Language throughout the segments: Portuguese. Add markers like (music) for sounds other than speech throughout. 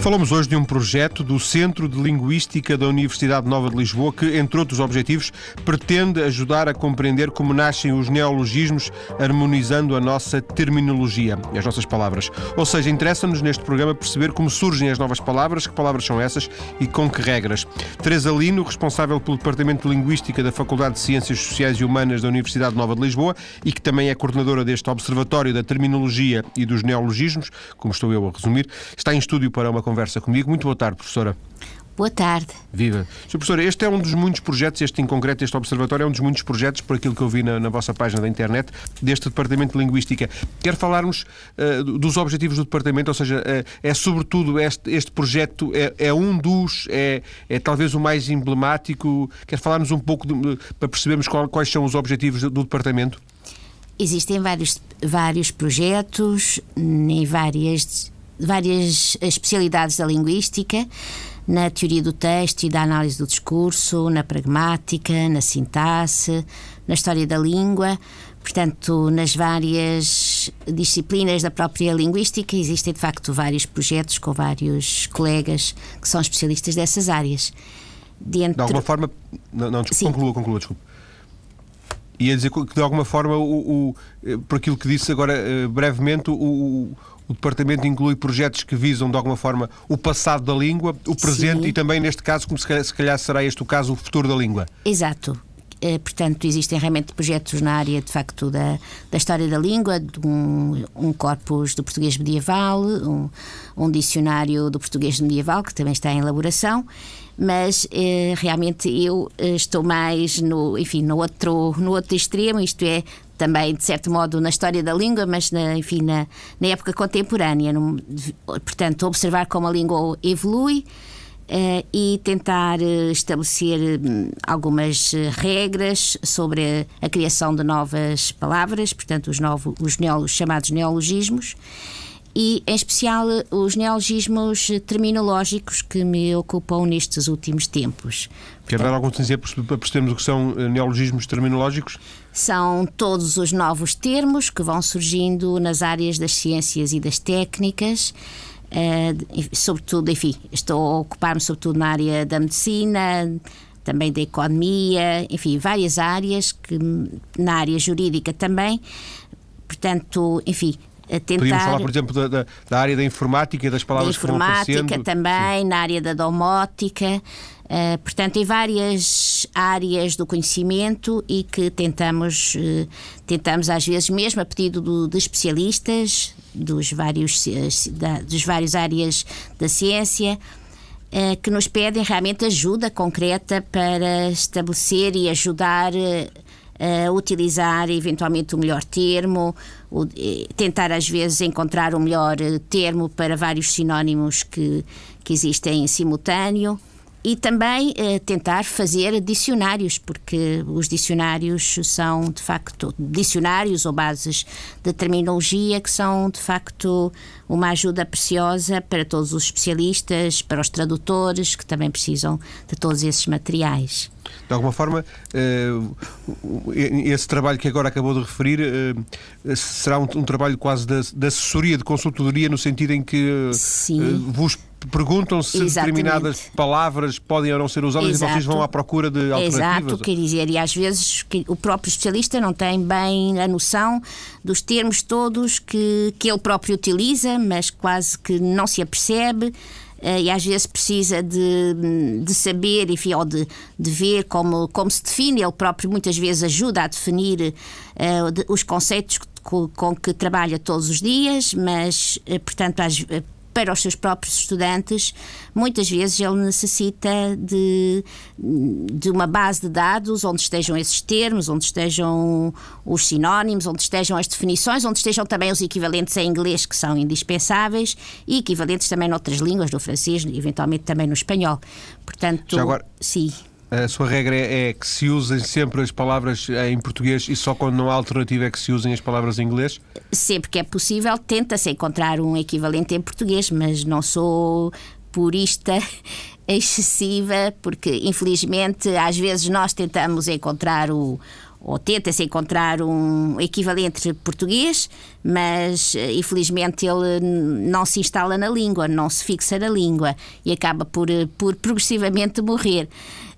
Falamos hoje de um projeto do Centro de Linguística da Universidade Nova de Lisboa que, entre outros objetivos, pretende ajudar a compreender como nascem os neologismos, harmonizando a nossa terminologia, as nossas palavras. Ou seja, interessa-nos neste programa perceber como surgem as novas palavras, que palavras são essas e com que regras. Teresa Lino, responsável pelo Departamento de Linguística da Faculdade de Ciências Sociais e Humanas da Universidade Nova de Lisboa e que também é coordenadora deste Observatório da Terminologia e dos Neologismos, como estou eu a resumir, está em estúdio para uma conversa comigo. Muito boa tarde, professora. Boa tarde. Viva. Sr. Professor, este é um dos muitos projetos, este em concreto, este observatório, é um dos muitos projetos, por aquilo que eu vi na, na vossa página da internet, deste Departamento de Linguística. Quer falarmos uh, dos objetivos do Departamento, ou seja, uh, é sobretudo este, este projeto, é, é, um dos, é, é talvez o mais emblemático. Quer falarmos um pouco de, para percebermos qual, quais são os objetivos do, do Departamento? Existem vários, vários projetos em várias várias especialidades da linguística, na teoria do texto e da análise do discurso, na pragmática, na sintaxe, na história da língua. Portanto, nas várias disciplinas da própria linguística existem de facto vários projetos com vários colegas que são especialistas dessas áreas. Dentro... De alguma forma. Não, não desculpa, conclua, conclua, desculpe. Ia dizer que de alguma forma, o, o, eh, por aquilo que disse agora eh, brevemente, o, o Departamento inclui projetos que visam, de alguma forma, o passado da língua, o presente Sim. e também, neste caso, como se calhar, se calhar será este o caso, o futuro da língua. Exato. Eh, portanto, existem realmente projetos na área, de facto, da, da história da língua, de um, um corpus do português medieval, um, um dicionário do português medieval, que também está em elaboração, mas eh, realmente eu eh, estou mais no, enfim, no outro, no outro extremo, isto é, também, de certo modo, na história da língua, mas, na, enfim, na, na época contemporânea. No, portanto, observar como a língua evolui. Uh, e tentar uh, estabelecer um, algumas uh, regras sobre a, a, criação de novas palavras, portanto, os, novos, os neolo, chamados neologismos, e, em especial, os neologismos terminológicos que me ocupam nestes últimos tempos. Quer dar algum exemplo para percebermos o que são eh, neologismos terminológicos? São todos os novos termos que vão surgindo nas áreas das ciências e das técnicas. Uh, sobretudo, enfim, estou a ocupar-me sobretudo na área da medicina, também da economia, enfim, várias áreas, que, na área jurídica também. Portanto, enfim, tentar. Podíamos falar, por exemplo, da, da, da área da informática e das palavras da informática também, Sim. na área da domótica. Uh, portanto, em várias áreas do conhecimento e que tentamos, uh, tentamos às vezes mesmo a pedido do, de especialistas dos vários, da, dos várias áreas da ciência, uh, que nos pedem realmente ajuda concreta para estabelecer e ajudar uh, utilizar eventualmente o melhor termo, o, tentar às vezes encontrar o melhor eh, termo para vários sinónimos que, que existem em simultâneo e também eh, tentar fazer dicionários, porque os dicionários são de facto dicionários ou bases de terminologia que são de facto uma ajuda preciosa para todos os especialistas, para os tradutores que também precisam de todos esses materiais. De alguma forma, eh, esse trabalho que agora acabou de referir eh, será um, trabalho quase de, assessoria, de consultoria, no sentido em que Sim. vos perguntam se determinadas palavras podem ou não ser usadas Exato. e vocês vão à procura de alternativas. Exato, quer dizer, e às vezes o próprio especialista não tem bem a noção dos termos todos que, que ele próprio utiliza, mas quase que não se apercebe. Uh, e às vezes precisa de, de saber, enfim, ou de, de ver como, como se define. Ele próprio muitas vezes ajuda a definir uh, de, os conceitos com, com, que trabalha todos os dias, mas, uh, portanto, às, para os seus próprios estudantes, muitas vezes ele necessita de, de uma base de dados onde estejam esses termos, onde estejam os sinónimos, onde estejam as definições, onde estejam também os equivalentes em inglês que são indispensáveis e equivalentes também noutras línguas, no francês, eventualmente também no espanhol. Portanto, Já agora, sim. A sua regra é, é que se usem sempre as palavras em português e só quando não há alternativa é que se usem as palavras em inglês? Sempre que é possível, tenta-se encontrar um equivalente em português, mas não sou purista (laughs) excessiva, porque infelizmente às vezes nós tentamos encontrar o, ou tenta-se encontrar um equivalente português, mas eh, infelizmente ele não se instala na língua, não se fixa na língua e acaba por, eh, por progressivamente morrer.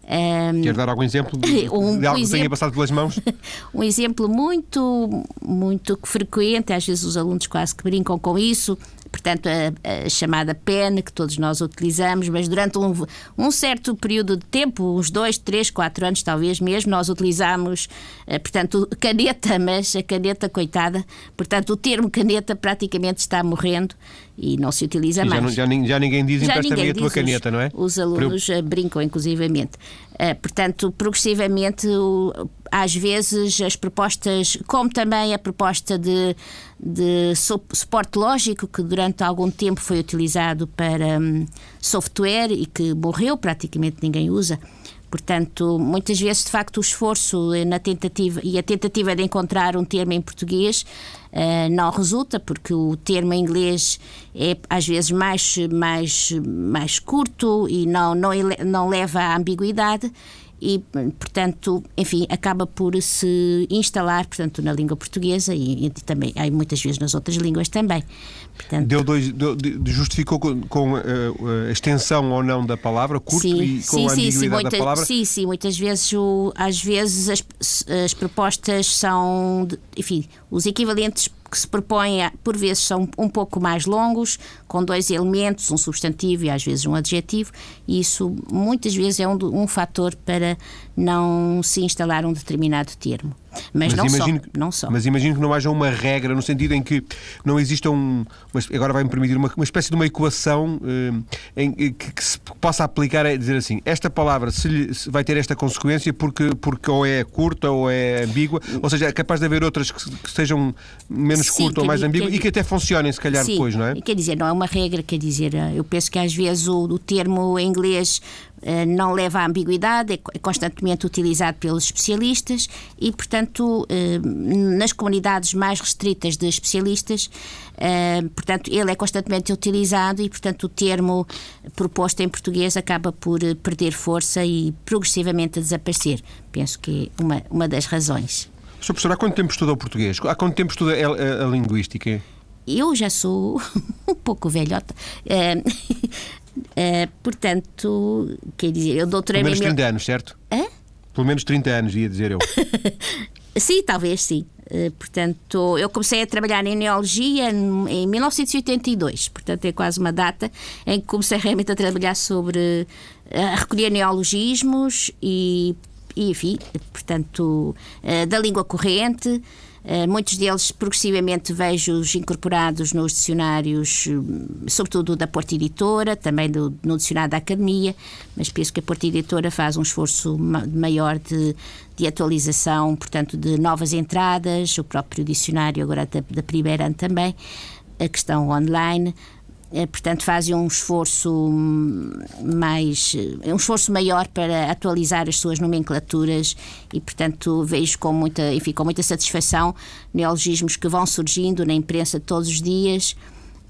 Um, Quer dar algum exemplo de, (laughs) um, de algo que tenha passado pelas mãos? (laughs) um exemplo muito, muito frequente, às vezes os alunos quase que brincam com isso, portanto, a, a, chamada PEN, que todos nós utilizamos, mas durante um, um, certo período de tempo, uns dois, três, quatro anos talvez mesmo, nós utilizamos, eh, portanto, caneta, mas a caneta, coitada, portanto, o termo caneta praticamente está morrendo e não se utiliza mais. Já, já, já, ninguém diz empresta-me a tua caneta, os, não é? Os alunos eu... Eh, brincam, inclusivamente. Uh, portanto, progressivamente, o, às vezes, as propostas, como também a proposta de, de suporte lógico, que durante algum tempo foi utilizado para um, software e que morreu, praticamente ninguém usa. Portanto, muitas vezes, de facto, o esforço na tentativa e a tentativa de encontrar um termo em português uh, não resulta, porque o termo em inglês é às vezes mais, mais, mais curto e não, não, não leva à ambiguidade e, portanto, enfim, acaba por se instalar, portanto, na língua portuguesa e, e também há muitas vezes nas outras línguas também. Portanto, deu dois, deu, justificou com, com a, eh, a, extensão ou não da palavra, curto sim, e com sim, a ambiguidade sim, muita, da palavra? Sim, sim, muitas vezes, o, às vezes as, as propostas são, enfim, os equivalentes que se propõem, por vezes, são um pouco mais longos, com dois elementos, um substantivo e às vezes um adjetivo, e isso muitas vezes é um, um fator para não se instalar um determinado termo. Mas, mas não, imagino, só, não só. Mas imagino que não haja uma regra, no sentido em que não exista um. Agora vai-me permitir uma, uma espécie de uma equação eh, em, que, que, se possa aplicar a dizer assim: esta palavra se, lhe, se vai ter esta consequência porque, porque ou é curta ou é ambígua, ou seja, é capaz de haver outras que, que sejam menos curta ou mais ambígua e que até funcionem, se calhar, sim, depois, não é? Quer dizer, não é uma regra, quer dizer, eh, eu penso que às vezes o, o termo em inglês eh, não leva à ambiguidade, é, é constantemente utilizado pelos especialistas e, portanto, eh, nas comunidades mais restritas de especialistas, eh, portanto, ele é constantemente utilizado e, portanto, o termo proposto em português acaba por perder força e progressivamente a desaparecer. Penso que é uma, uma das razões. Sr. Professor, há quanto tempo estuda o português? Há quanto tempo estuda a, a, a linguística? Eu já sou (laughs) um pouco velhota. (laughs) Uh, portanto, quer dizer, eu doutorei Pelo menos 30 anos, certo? Hã? Pelo menos 30 anos, ia dizer eu. (laughs) sim, talvez sim. Uh, portanto, eu comecei a trabalhar em neologia em 1982, portanto é quase uma data em que comecei realmente a trabalhar sobre a recolher neologismos e, e enfim, portanto, uh, da língua corrente. Eh, muitos deles progressivamente vejo-os incorporados nos dicionários, eh, sobretudo da Porta Editora, também do, no dicionário da Academia, mas penso que a Porta Editora faz um esforço maior de, de atualização, portanto, de novas entradas, o próprio dicionário agora da, da primeira também, a questão online. Eh, portanto fazem um esforço mais um esforço maior para atualizar as suas nomenclaturas e portanto vejo com muita enfim com muita satisfação neologismos que vão surgindo na imprensa todos os dias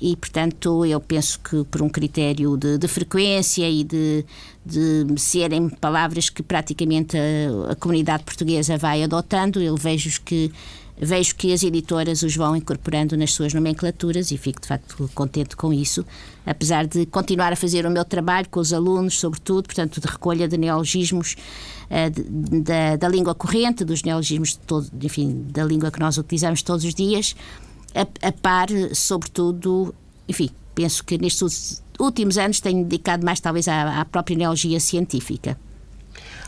e, portanto, eu penso que por um critério de, de frequência e de, de, serem palavras que praticamente a, a comunidade portuguesa vai adotando, eu vejo que vejo que as editoras os vão incorporando nas suas nomenclaturas e fico de facto contente com isso, apesar de continuar a fazer o meu trabalho com os alunos, sobretudo, portanto, de recolha de neologismos uh, da, da, língua corrente, dos neologismos, de todo, enfim, da língua que nós utilizamos todos os dias, a, a par, sobretudo, enfim, penso que nestes últimos anos tenho dedicado mais talvez à, à própria neologia científica.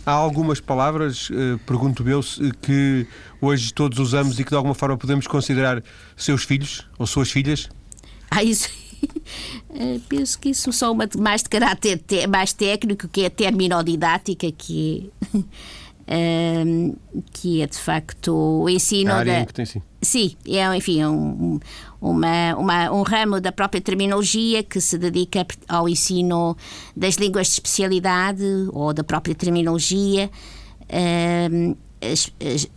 Há algumas palavras, eh, pergunto eu, que hoje todos usamos e que de alguma forma podemos considerar seus filhos ou suas filhas? Ah, isso. (laughs) Eh, penso que isso só uma mais de caráter mais técnico, que é terminodidática, que é, (laughs) que é de facto o ensino. A área da... que tem, sim. Sim, é enfim, é um, uma, uma, um ramo da própria terminologia que se dedica ao ensino das línguas de especialidade ou da própria terminologia. Um,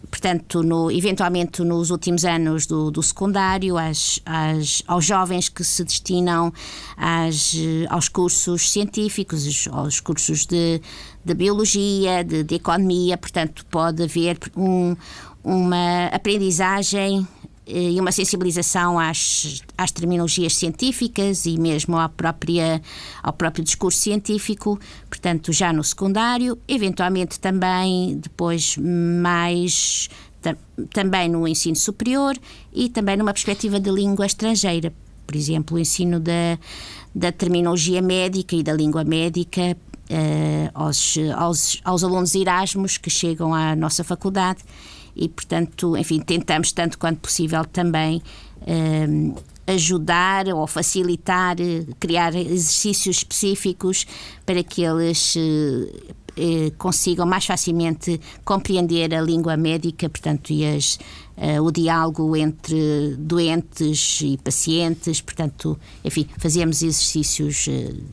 portanto, no, eventualmente nos últimos anos do, do secundário, às, às, aos jovens que se destinam às, aos cursos científicos, aos cursos de, de biologia, de, de economia, portanto, pode haver um, uma aprendizagem eh, e uma sensibilização às, às terminologias científicas e mesmo à própria, ao próprio discurso científico, portanto, já no secundário, eventualmente também depois mais também no ensino superior e também numa perspectiva de língua estrangeira. Por exemplo, o ensino da, da terminologia médica e da língua médica aos, aos, aos alunos Erasmus que chegam à nossa faculdade e, portanto, enfim, tentamos tanto quanto possível também um, ajudar ou facilitar, criar exercícios específicos para que eles eh, consigam mais facilmente compreender a língua médica, portanto, e as, uh, o diálogo entre doentes e pacientes, portanto, enfim, fazemos exercícios uh,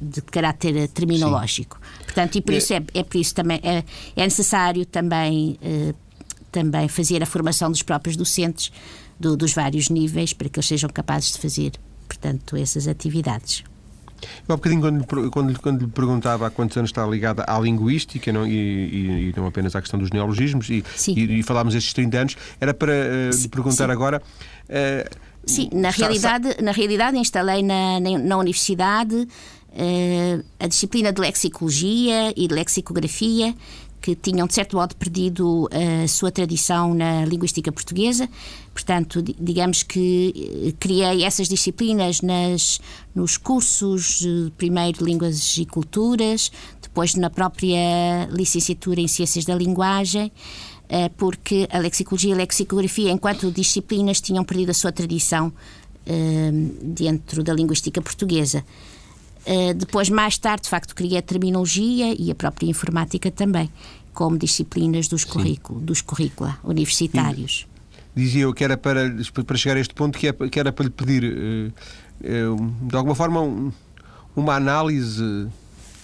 de caráter terminológico. Sim. Portanto, e por isso é, é por isso também é, é necessário também também fazer a formação dos próprios docentes do, dos vários níveis para que eles sejam capazes de fazer, portanto, essas atividades. Eu, há bocadinho, quando, quando, quando lhe perguntava há quantos anos está ligada à linguística não, e, e, e, não apenas à questão dos neologismos, e, e, falámos estes 30 anos, era para uh, lhe perguntar sim. agora. Uh, Sim, na realidade, na realidade instalei na, na, na universidade uh, a disciplina de lexicologia e de lexicografia que tinham, de certo modo, perdido a sua tradição na linguística portuguesa. Portanto, digamos que eh, criei essas disciplinas nas, nos cursos, primeiro de Línguas e Culturas, depois na própria licenciatura em Ciências da Linguagem eh, porque a lexicologia e a lexicografia, enquanto disciplinas, tinham perdido a sua tradição eh, dentro da linguística portuguesa. Uh, depois, mais tarde, de facto, criei a terminologia e a própria informática também, como disciplinas dos, currículo, dos currícula universitários. E dizia eu que era para, para chegar a este ponto que, é, que era para lhe pedir, uh, uh, de alguma forma, um, uma análise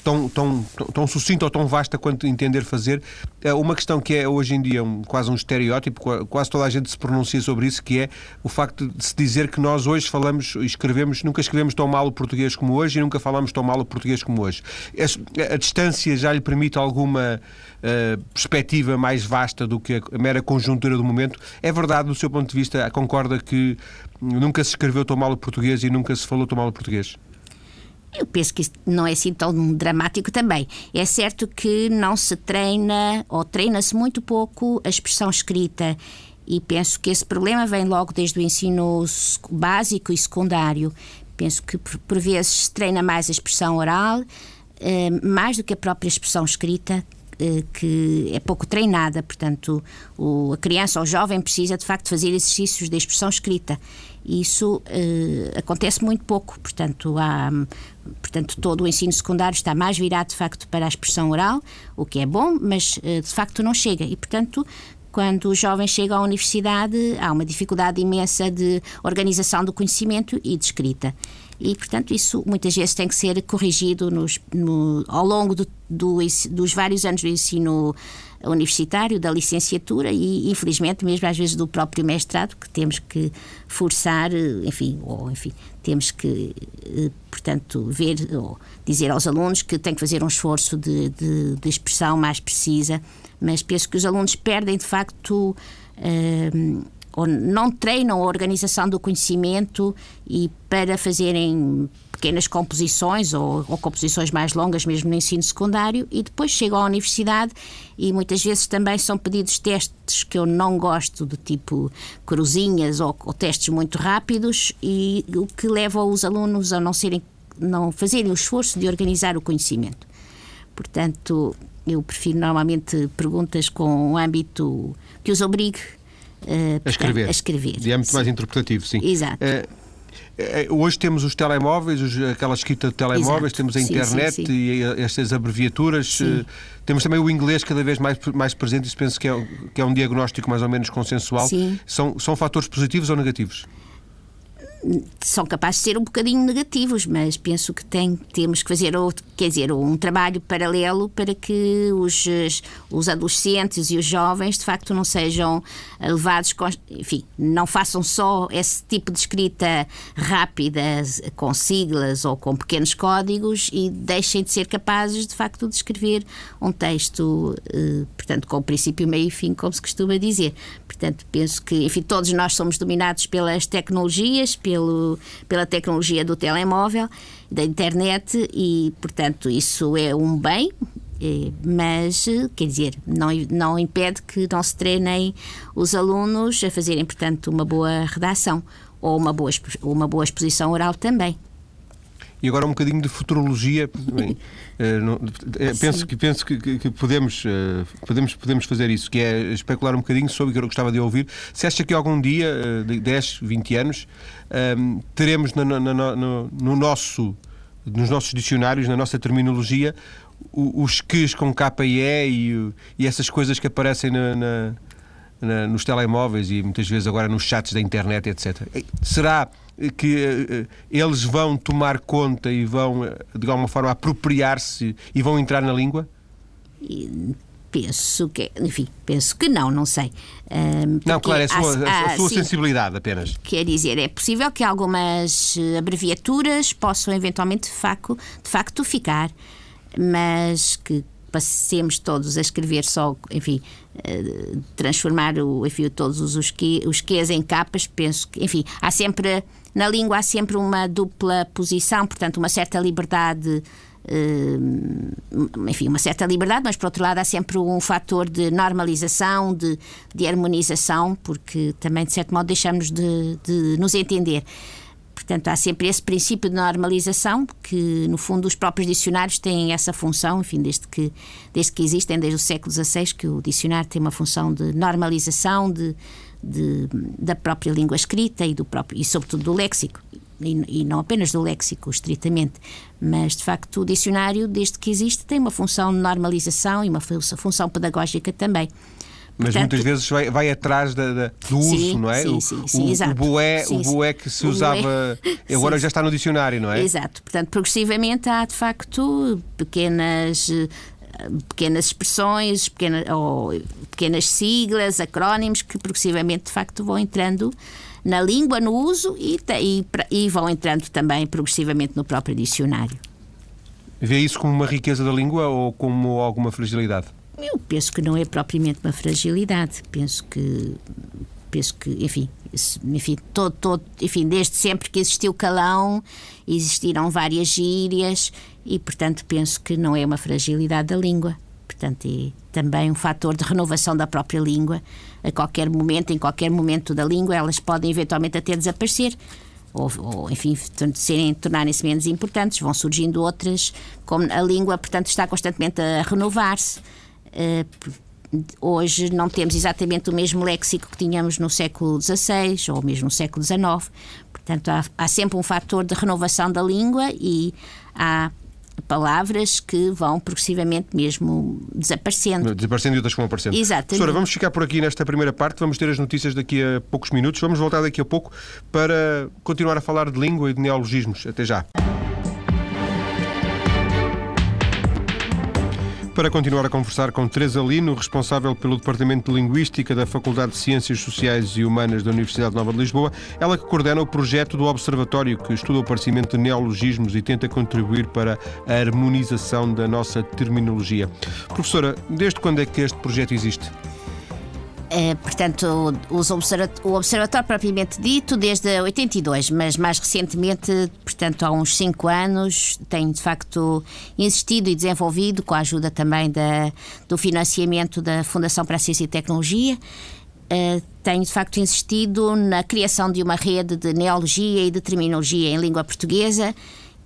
tão, tão, tão sucinta ou tão vasta quanto entender fazer. É uma questão que é hoje em dia um, quase um estereótipo, quase toda a gente se pronuncia sobre isso, que é o facto de se dizer que nós hoje falamos e escrevemos, nunca escrevemos tão mal o português como hoje e nunca falamos tão mal o português como hoje. A, a distância já lhe permite alguma uh, perspectiva mais vasta do que a mera conjuntura do momento. É verdade, do seu ponto de vista, concorda que nunca se escreveu tão mal o português e nunca se falou tão mal o português? Eu penso que isso não é assim tão dramático também. É certo que não se treina ou treina-se muito pouco a expressão escrita e penso que esse problema vem logo desde o ensino básico e secundário. Penso que por, vezes se treina mais a expressão oral, eh, mais do que a própria expressão escrita, eh, que é pouco treinada, portanto, a criança ou o jovem precisa de facto fazer exercícios de expressão escrita. Isso uh, acontece muito pouco, portanto, há, portanto, todo o ensino secundário está mais virado de facto para a expressão oral, o que é bom, mas uh, de facto não chega. E, portanto, quando o jovem chega à universidade, há uma dificuldade imensa de organização do conhecimento e de escrita. E, portanto, isso muitas vezes tem que ser corrigido nos, no, ao longo do, do, dos vários anos do ensino universitário, da licenciatura e, infelizmente, mesmo às vezes do próprio mestrado, que temos que forçar, enfim, ou enfim, temos que, eh, portanto, ver ou dizer aos alunos que têm que fazer um esforço de, de, de expressão mais precisa, mas penso que os alunos perdem, de facto, uh, não treinam a organização do conhecimento e para fazerem pequenas composições ou, ou, composições mais longas, mesmo no ensino secundário, e depois chegam à universidade e muitas vezes também são pedidos testes que eu não gosto, do tipo cruzinhas ou, ou testes muito rápidos, e o que leva os alunos a não serem não fazerem o esforço de organizar o conhecimento. Portanto, eu prefiro normalmente perguntas com um âmbito que os obrigue uh, a, escrever. a escrever. E é muito sim. mais interpretativo, sim. Exato. Uh, Hoje temos os telemóveis, aquela escrita de telemóveis, Exato. temos a internet sim, sim, sim. e estas abreviaturas. Temos também o inglês cada vez mais, mais presente, isso penso que é, que é um diagnóstico mais ou menos consensual. São, são fatores positivos ou negativos? São capazes de ser um bocadinho negativos, mas penso que tem, temos que fazer outro, quer dizer, um trabalho paralelo para que os, os adolescentes e os jovens de facto não sejam levados, enfim, não façam só esse tipo de escrita rápida com siglas ou com pequenos códigos e deixem de ser capazes de facto de escrever um texto, eh, portanto, com princípio, meio e fim, como se costuma dizer. Portanto, penso que, enfim, todos nós somos dominados pelas tecnologias, pelo, pela tecnologia do telemóvel, da internet e, portanto, isso é um bem, eh, mas, quer dizer, não, não impede que não se treinem os alunos a fazerem, portanto, uma boa redação ou uma boa, uma boa exposição oral também. E agora um bocadinho de futurologia. Bem, uh, não, uh, penso que, penso que, que, podemos, uh, podemos, podemos fazer isso, que é especular um bocadinho sobre o que eu gostava de ouvir. Se acha que algum dia, de 10, 20 anos, teremos no, no, no, nosso, nos nossos dicionários, na nossa terminologia, os ques com K e E e, e essas coisas que aparecem na, na, na, nos telemóveis e muitas vezes agora nos chats da internet, etc. Será que uh, eles vão tomar conta e vão, eh, de alguma forma, apropriar-se e vão entrar na língua? Penso que, enfim, penso que não, não sei. não, claro, é a sua, há, a sua sim, sensibilidade apenas. Quer dizer, é possível que algumas abreviaturas possam eventualmente de facto, de facto ficar, mas que passemos todos a escrever só, enfim, transformar o, enfim, todos os, que, os quês em capas, penso que, enfim, há sempre na língua há sempre uma dupla posição, portanto, uma certa liberdade. Eh, enfim, uma certa liberdade, mas por outro lado há sempre um fator de normalização, de, de harmonização, porque também de certo modo deixamos de, de nos entender. Portanto, há sempre esse princípio de normalização, que no fundo os próprios dicionários têm essa função, enfim, desde que, desde que existem, desde o século XVI, que o dicionário tem uma função de normalização, de, de, da própria língua escrita e, do próprio, e sobretudo do léxico. E, e, não apenas do léxico, estritamente, mas de facto o dicionário, desde que existe, tem uma função de normalização e uma função pedagógica também. Mas Portanto, muitas vezes vai, vai atrás da, da, do sim, uso, não é? Sim, sim, sim, o, exato. O boé, sim, o boé que se usava (laughs) agora já está no dicionário, não é? Exato. Portanto, progressivamente há de facto pequenas pequenas expressões, pequena, ou pequenas siglas, acrónimos que progressivamente de facto vão entrando na língua, no uso e, e, e vão entrando também progressivamente no próprio dicionário. Vê isso como uma riqueza da língua ou como alguma fragilidade? Eu penso que não é propriamente uma fragilidade. Penso que, penso que, enfim, enfim, todo, todo, enfim, desde sempre que existiu calão, existiram várias gírias e, portanto, penso que não é uma fragilidade da língua. Portanto, é também um fator de renovação da própria língua. A qualquer momento, em qualquer momento da língua, elas podem eventualmente até desaparecer. Ou, ou, enfim, tornarem-se menos importantes, vão surgindo outras, como a língua, portanto, está constantemente a renovar-se. Uh, hoje não temos exatamente o mesmo léxico que tínhamos no século XVI ou mesmo no século XIX. Portanto, há, há sempre um fator de renovação da língua e há palavras que vão progressivamente mesmo desaparecendo. Desaparecendo e outras vão aparecendo. Exatamente. Professora, vamos ficar por aqui nesta primeira parte, vamos ter as notícias daqui a poucos minutos, vamos voltar daqui a pouco para continuar a falar de língua e de neologismos. Até já. Para continuar a conversar com Teresa Lino, responsável pelo Departamento de Linguística da Faculdade de Ciências Sociais e Humanas da Universidade Nova de Lisboa, ela que coordena o projeto do Observatório que estuda o aparecimento de neologismos e tenta contribuir para a harmonização da nossa terminologia. Professora, desde quando é que este projeto existe? É, portanto, o observatório propriamente dito desde 82, mas mais recentemente, portanto, há uns 5 anos, tem de facto insistido e desenvolvido, com a ajuda também da, do financiamento da Fundação para a Ciência e Tecnologia, uh, tenho de facto insistido na criação de uma rede de neologia e de terminologia em língua portuguesa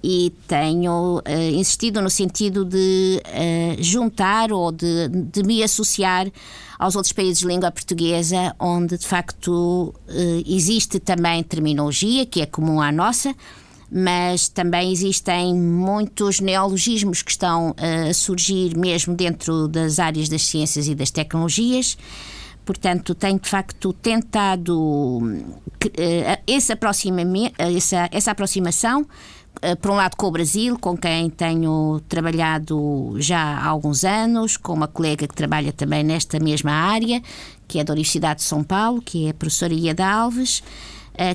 e tenho uh, insistido no sentido de uh, juntar ou de, de, me associar aos outros países de língua portuguesa, onde de facto uh, existe também terminologia que é comum à nossa, mas também existem muitos neologismos que estão a surgir mesmo dentro das áreas das ciências e das tecnologias. Portanto, tem de facto tentado esse aproximamento, essa, essa aproximação por um lado com o Brasil, com quem tenho trabalhado já há alguns anos, com uma colega que trabalha também nesta mesma área, que é da Universidade de São Paulo, que é a professora Iada Alves,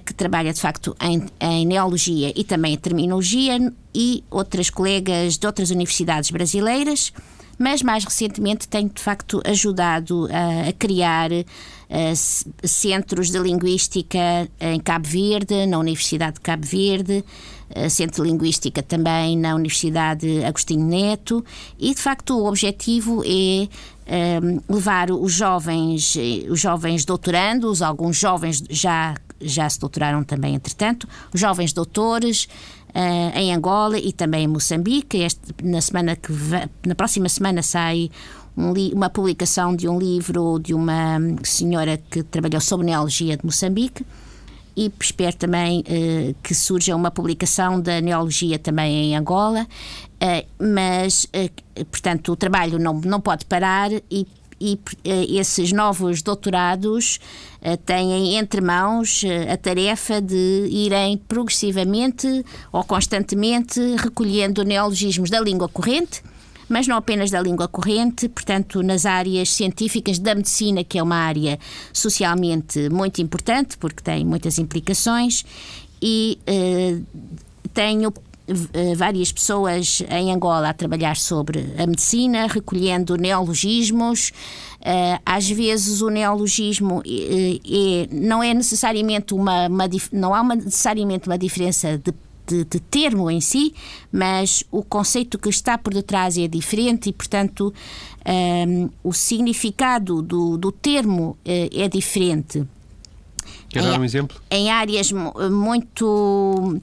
que trabalha de facto em, em neologia e também em terminologia, e outras colegas de outras universidades brasileiras mas mais recentemente tenho de facto ajudado a, a criar uh, centros de linguística em Cabo Verde, na Universidade de Cabo Verde, uh, centro de linguística também na Universidade Agostinho Neto, e de facto o objetivo é eh, levar os jovens, os jovens doutorandos, alguns jovens já já se doutoraram também, entretanto, os jovens doutores, uh, em Angola e também em Moçambique. Este, na, semana que na próxima semana sai um uma publicação de um livro de uma senhora que trabalhou sobre neologia de Moçambique e espero também uh, que surja uma publicação da neologia também em Angola, uh, mas, uh, portanto, o trabalho não, não pode parar e e uh, esses novos doutorados uh, têm entre mãos uh, a tarefa de irem progressivamente ou constantemente recolhendo neologismos da língua corrente mas não apenas da língua corrente, portanto, nas áreas científicas da medicina, que é uma área socialmente muito importante, porque tem muitas implicações, e tenho eh, várias pessoas em Angola a trabalhar sobre a medicina, recolhendo neologismos. Eh, às vezes o neologismo é, não é necessariamente uma, uma, não há uma, necessariamente uma diferença de de, de, termo em si, mas o conceito que está por detrás é diferente e, portanto, um, o significado do, do termo é diferente. Quer dar um exemplo? Em áreas muito.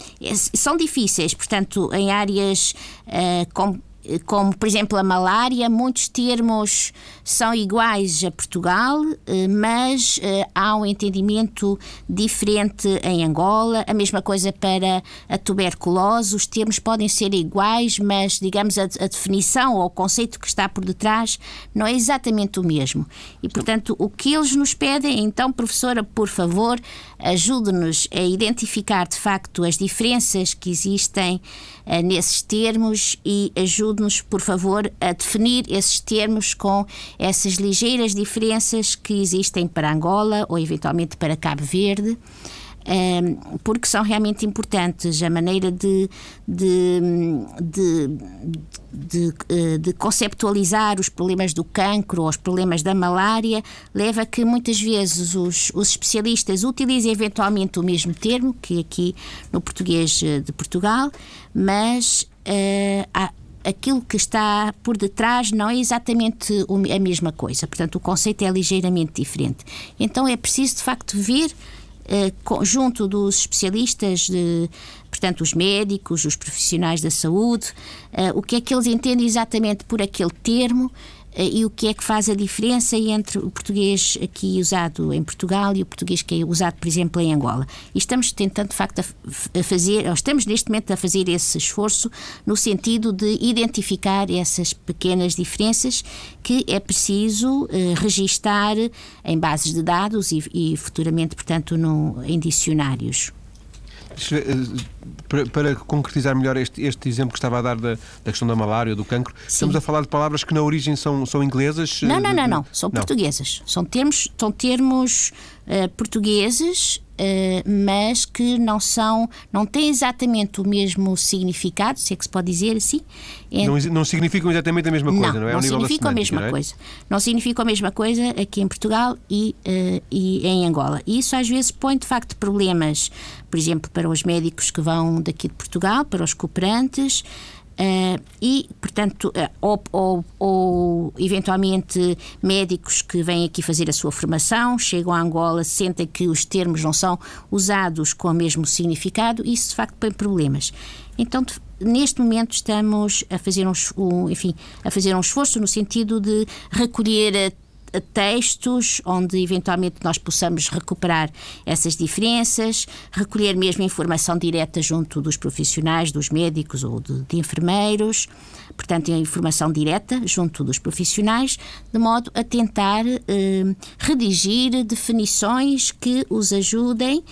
são difíceis, portanto, em áreas uh, com como por exemplo a malária, muitos termos são iguais a Portugal, eh, mas eh, há um entendimento diferente em Angola. A mesma coisa para a tuberculose, os termos podem ser iguais, mas digamos a, a definição ou o conceito que está por detrás não é exatamente o mesmo. E portanto, o que eles nos pedem, então, professora, por favor, ajude-nos a identificar de facto as diferenças que existem uh, nesses termos e ajude-nos, por favor, a definir esses termos com essas ligeiras diferenças que existem para Angola ou eventualmente para Cabo Verde porque são realmente importantes. A maneira de, de, de, de, eh, de conceptualizar os problemas do cancro ou os problemas da malária leva a que muitas vezes os, os especialistas utilizem eventualmente o mesmo termo, que aqui no português eh, de Portugal, mas uh, há, aquilo que está por detrás não é exatamente a mesma coisa. Portanto, o conceito é ligeiramente diferente. Então é preciso, de facto, ver junto dos especialistas, de, portanto, os médicos, os profissionais da saúde, eh, o que é que eles entendem exatamente por aquele termo? eh, e o que é que faz a diferença entre o português aqui usado em Portugal e o português que é usado, por exemplo, em Angola. E estamos tentando, de facto, a fazer, ou estamos neste momento a fazer esse esforço no sentido de identificar essas pequenas diferenças que é preciso eh, registar em bases de dados e, e futuramente, portanto, no, em dicionários. Eh, para, para, concretizar melhor este, este exemplo que estava a dar da, da questão da malária ou do cancro, Sim. estamos a falar de palavras que na origem são, são inglesas? Não, não, não, não. São não. portuguesas. São termos, são termos uh, portugueses mas que não são, não têm exatamente o mesmo significado, se é que se pode dizer assim. É... Não, não, significam exatamente a mesma coisa, não, não é? Não significam a mesma é? coisa. Não significam a mesma coisa aqui em Portugal e, uh, e em Angola. E isso às vezes põe de facto problemas, por exemplo, para os médicos que vão daqui de Portugal, para os cooperantes. Uh, e, portanto, uh, ou, ou, ou, eventualmente médicos que vêm aqui fazer a sua formação, chegam a Angola, sentem que os termos não são usados com o mesmo significado, isso de facto põe problemas. Então, neste momento estamos a fazer um, um, enfim, a fazer um esforço no sentido de recolher textos onde eventualmente nós possamos recuperar essas diferenças, recolher mesmo informação direta junto dos profissionais, dos médicos ou de, de enfermeiros, portanto, informação direta junto dos profissionais, de modo a tentar eh, redigir definições que os ajudem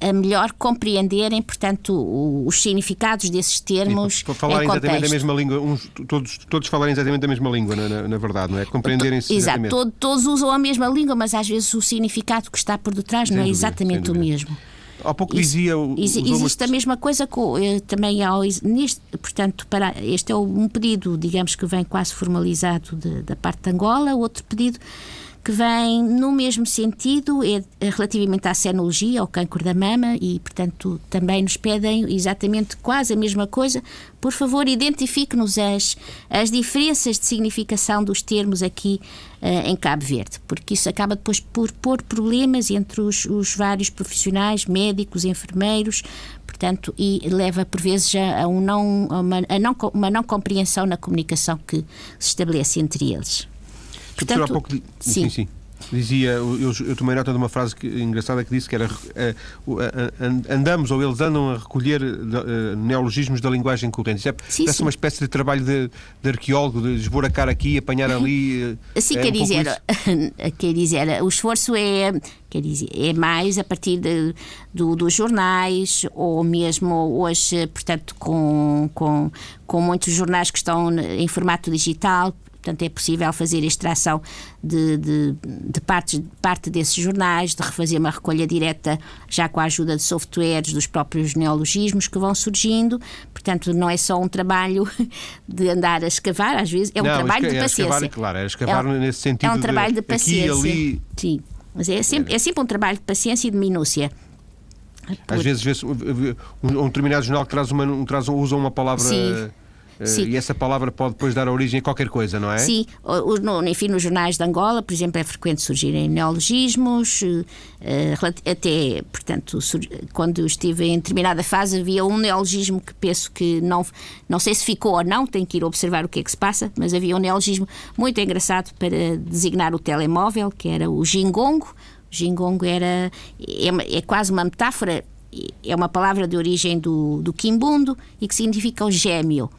a melhor compreenderem, portanto, os significados desses termos. Sim, falarem exatamente a mesma língua, uns, todos, todos falarem exatamente a mesma língua, na, na, verdade, não é? Compreenderem-se. Exato, todo, todos usam a mesma língua, mas às vezes o significado que está por detrás sem não é dúvida, exatamente o mesmo. Há pouco dizia. O, existe a mesma coisa com, eh, também há, neste, portanto, para, este é um pedido, digamos que vem quase formalizado de, da parte de Angola, outro pedido que vem no mesmo sentido, é, é relativamente à senologia, ao cancro da mama, e, portanto, também nos pedem exatamente quase a mesma coisa. Por favor, identifique-nos as, as diferenças de significação dos termos aqui uh, em Cabo Verde, porque isso acaba depois por pôr problemas entre os, os vários profissionais, médicos, enfermeiros, portanto, e leva por vezes a, um não, a uma, a não, uma não compreensão na comunicação que se estabelece entre eles. Portanto, há pouco. Sim, sim. sim. Dizia, eu, eu, tomei nota de uma frase que, engraçada que disse que era uh, andamos ou eles andam a recolher uh, neologismos da linguagem corrente. Isso é, sim, parece sim. uma espécie de trabalho de, de arqueólogo, de esboracar aqui, apanhar ali. Uh, sim, é quer, um dizer, (laughs) quer dizer, o esforço é, quer dizer, é mais a partir de, do, dos jornais ou mesmo hoje, portanto, com, com, com muitos jornais que estão em formato digital portanto é possível fazer extração de, de, de parte, parte desses jornais, de refazer uma recolha direta já com a ajuda de softwares dos próprios neologismos que vão surgindo, portanto não é só um trabalho (laughs) de andar a escavar, às vezes é um não, trabalho de é paciência. Escavar, claro, é escavar é, nesse sentido. É um trabalho de, de paciência. ali... Sim, mas é sempre, é sempre um trabalho de paciência e de minúcia. Às vezes vê-se um, um, determinado jornal que traz uma, um, traz, usa uma palavra. Sim Sim. E essa palavra pode depois dar origem a qualquer coisa, não é? Sim. No, enfim, nos jornais de Angola, por exemplo, é frequente surgirem neologismos, eh, até, portanto, quando estive em determinada fase havia um neologismo que penso que não, não sei se ficou ou não, tenho que ir observar o que é que se passa, mas havia um neologismo muito engraçado para designar o telemóvel, que era o gingongo. O gingongo era, é, é quase uma metáfora, é uma palavra de origem do, do quimbundo e que significa o gêmeo.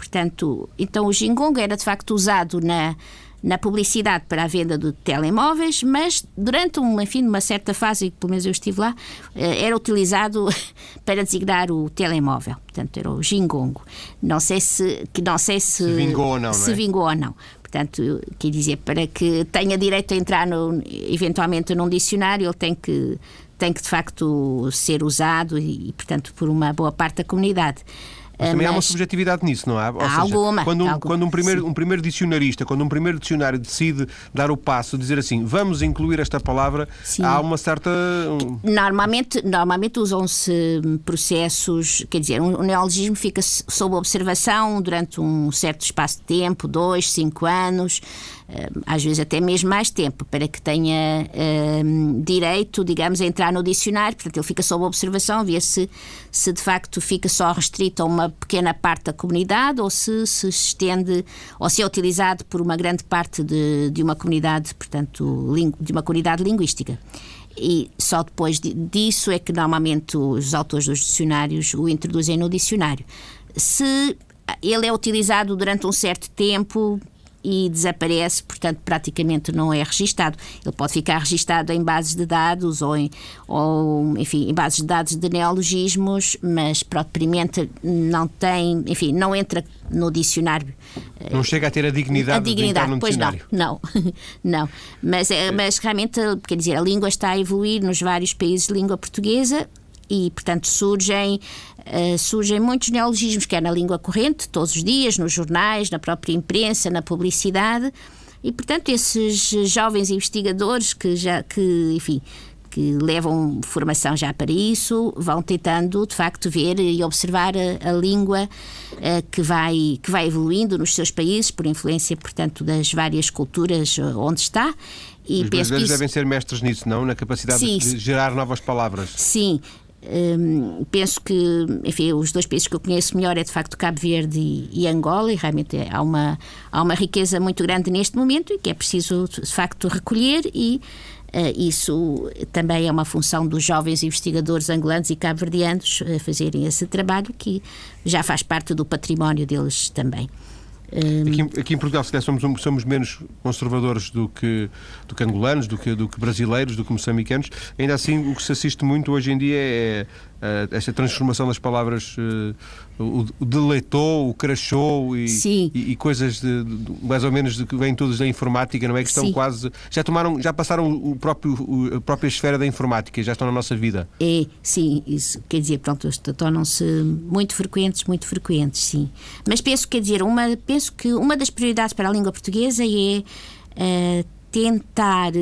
Portanto, então o Gingongo era de facto usado na, na publicidade para a venda de telemóveis, mas durante uma, enfim, uma certa fase, pelo menos eu estive lá, eh, era utilizado (laughs) para designar o telemóvel. Portanto, era o Gingongo. Não sei se, que não sei se, se vingou ou não. Se não é? vingou ou não. Portanto, quer dizer, para que tenha direito a entrar no, eventualmente num dicionário, ele tem que, tem que de facto ser usado e, portanto, por uma boa parte da comunidade. Mas também há uma subjetividade nisso, não há? Há seja, alguma. Quando um, alguma, quando um, primeiro, um primeiro dicionarista, quando um primeiro dicionário decide dar o passo, dizer assim, vamos incluir esta palavra, sim. há uma certa. Normalmente, normalmente usam-se processos, quer dizer, um neologismo fica sob observação durante um certo espaço de tempo, dois, cinco anos. Eh, às vezes até mesmo mais tempo, para que tenha um, eh, direito, digamos, a entrar no dicionário. Portanto, ele fica sob observação, vê se, se de facto fica só restrito a uma pequena parte da comunidade ou se se estende ou se é utilizado por uma grande parte de, de uma comunidade, portanto, de uma comunidade linguística. E só depois disso é que normalmente os autores dos dicionários o introduzem no dicionário. Se ele é utilizado durante um certo tempo e desaparece, portanto, praticamente não é registado. Ele pode ficar registado em bases de dados ou, em, ou enfim, em bases de dados de neologismos, mas propriamente não tem, enfim, não entra no dicionário. Não chega a ter a dignidade, a dignidade de pois dicionário. não, não, (laughs) não. Mas, é. mas realmente, quer dizer, a língua está a evoluir nos vários países de língua portuguesa e, portanto, surgem, uh, surgem muitos neologismos, quer na língua corrente, todos os dias, nos jornais, na própria imprensa, na publicidade. E, portanto, esses jovens investigadores que já, que, enfim, que levam formação já para isso, vão tentando de facto ver e observar a, a língua uh, que, vai, que vai evoluindo nos seus países, por influência, portanto, das várias culturas eh, onde está. E Os brasileiros isso... devem ser mestres nisso, não? Na capacidade Sim. de gerar novas palavras. Sim, Um, penso que, enfim, os dois países que eu conheço melhor é de facto Cabo Verde e, e Angola, e realmente há uma, há uma riqueza muito grande neste momento e que é preciso de facto recolher e Uh, isso também é uma função dos jovens investigadores angolanos e cabo-verdianos uh, fazerem esse trabalho que já faz parte do património deles também. Aqui, aqui, em Portugal, se calhar, somos, somos menos conservadores do que, do que angolanos, do que, do que brasileiros, do que moçambicanos. Ainda assim, o que se assiste muito hoje em dia é esta transformação das palavras, uh, o, o deleitou, o crachou e, e, e, coisas de, de, mais ou menos de, que vêm todos da informática, não é? Que estão Sim. quase. Já tomaram, já passaram o próprio, o, a própria esfera da informática, já estão na nossa vida. É, sim, isso quer dizer, pronto, tornam-se muito frequentes, muito frequentes, sim. Mas penso, quer dizer, uma, penso que uma das prioridades para a língua portuguesa é uh, tentar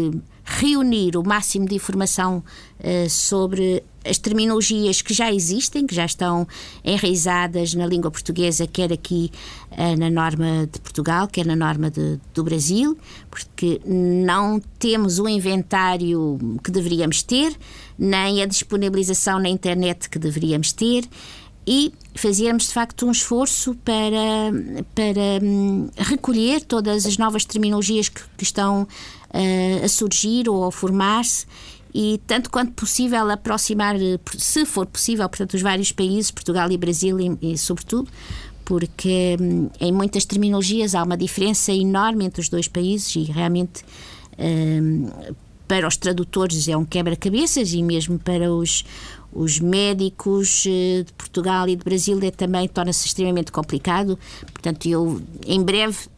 reunir o máximo de informação uh, sobre as terminologias que já existem, que já estão enraizadas na língua portuguesa, quer aqui uh, na norma de Portugal, quer na norma de, do Brasil, porque não temos o inventário que deveríamos ter, nem a disponibilização na internet que deveríamos ter e fazíamos de facto um esforço para, para um, recolher todas as novas terminologias que, que estão uh, a surgir ou a formar-se e tanto quanto possível aproximar, se for possível, portanto, os vários países, Portugal e Brasil e, e sobretudo, porque um, em muitas terminologias há uma diferença enorme entre os dois países e realmente um, para os tradutores é um quebra-cabeças e mesmo para os, os médicos eh, de Portugal e de Brasil é, também torna-se extremamente complicado. Portanto, eu em breve,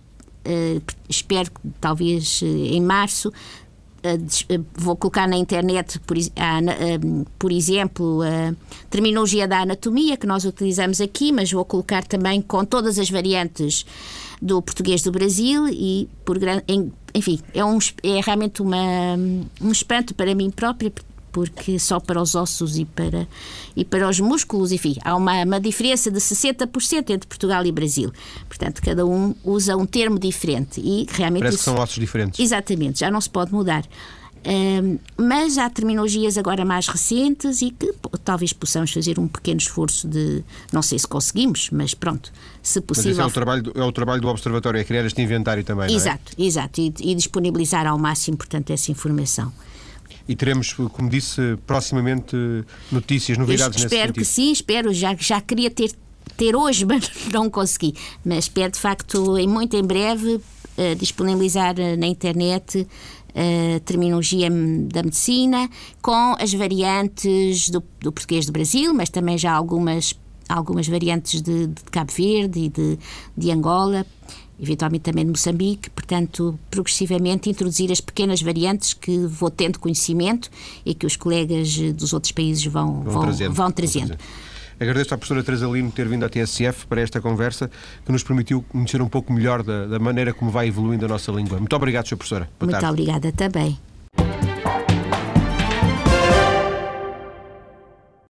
espero que talvez uh, em março, uh, vou colocar na internet, por, por exemplo, a terminologia da anatomia que nós utilizamos aqui, mas vou colocar também com todas as variantes do português do Brasil e por enfim é, um, é realmente uma, um espanto para mim própria porque só para os ossos e para, e para os músculos, enfim, há uma, uma diferença de 60% entre Portugal e Brasil. Portanto, cada um usa um termo diferente e realmente. Parece isso, que são ossos diferentes. Exatamente, já não se pode mudar. Um, mas há terminologias agora mais recentes e que talvez possamos fazer um pequeno esforço de. Não sei se conseguimos, mas pronto, se possível. Mas é o trabalho do, é o trabalho do Observatório, é criar este inventário também. Exato, é? exato, e, e disponibilizar ao máximo, portanto, essa informação e teremos, como disse, proximamente notícias, novidades Eu Espero que sim, espero. Já, já queria ter, ter hoje, (laughs) mas não consegui. Mas espero, de facto, em muito em breve, uh, disponibilizar uh, na internet a uh, terminologia da medicina com as variantes do, do português do Brasil, mas também já algumas algumas variantes de, de Cabo Verde e de, de Angola eventualmente também de Moçambique, portanto, progressivamente introduzir as pequenas variantes que vou tendo conhecimento e que os colegas dos outros países vão, vão, vão trazendo. Vão trazendo. Agradeço à professora Teresa Lino ter vindo à TSF para esta conversa que nos permitiu conhecer um pouco melhor da, da maneira como vai evoluindo a nossa língua. Muito obrigado, Sra. Professora. Boa Muito tarde. obrigada também.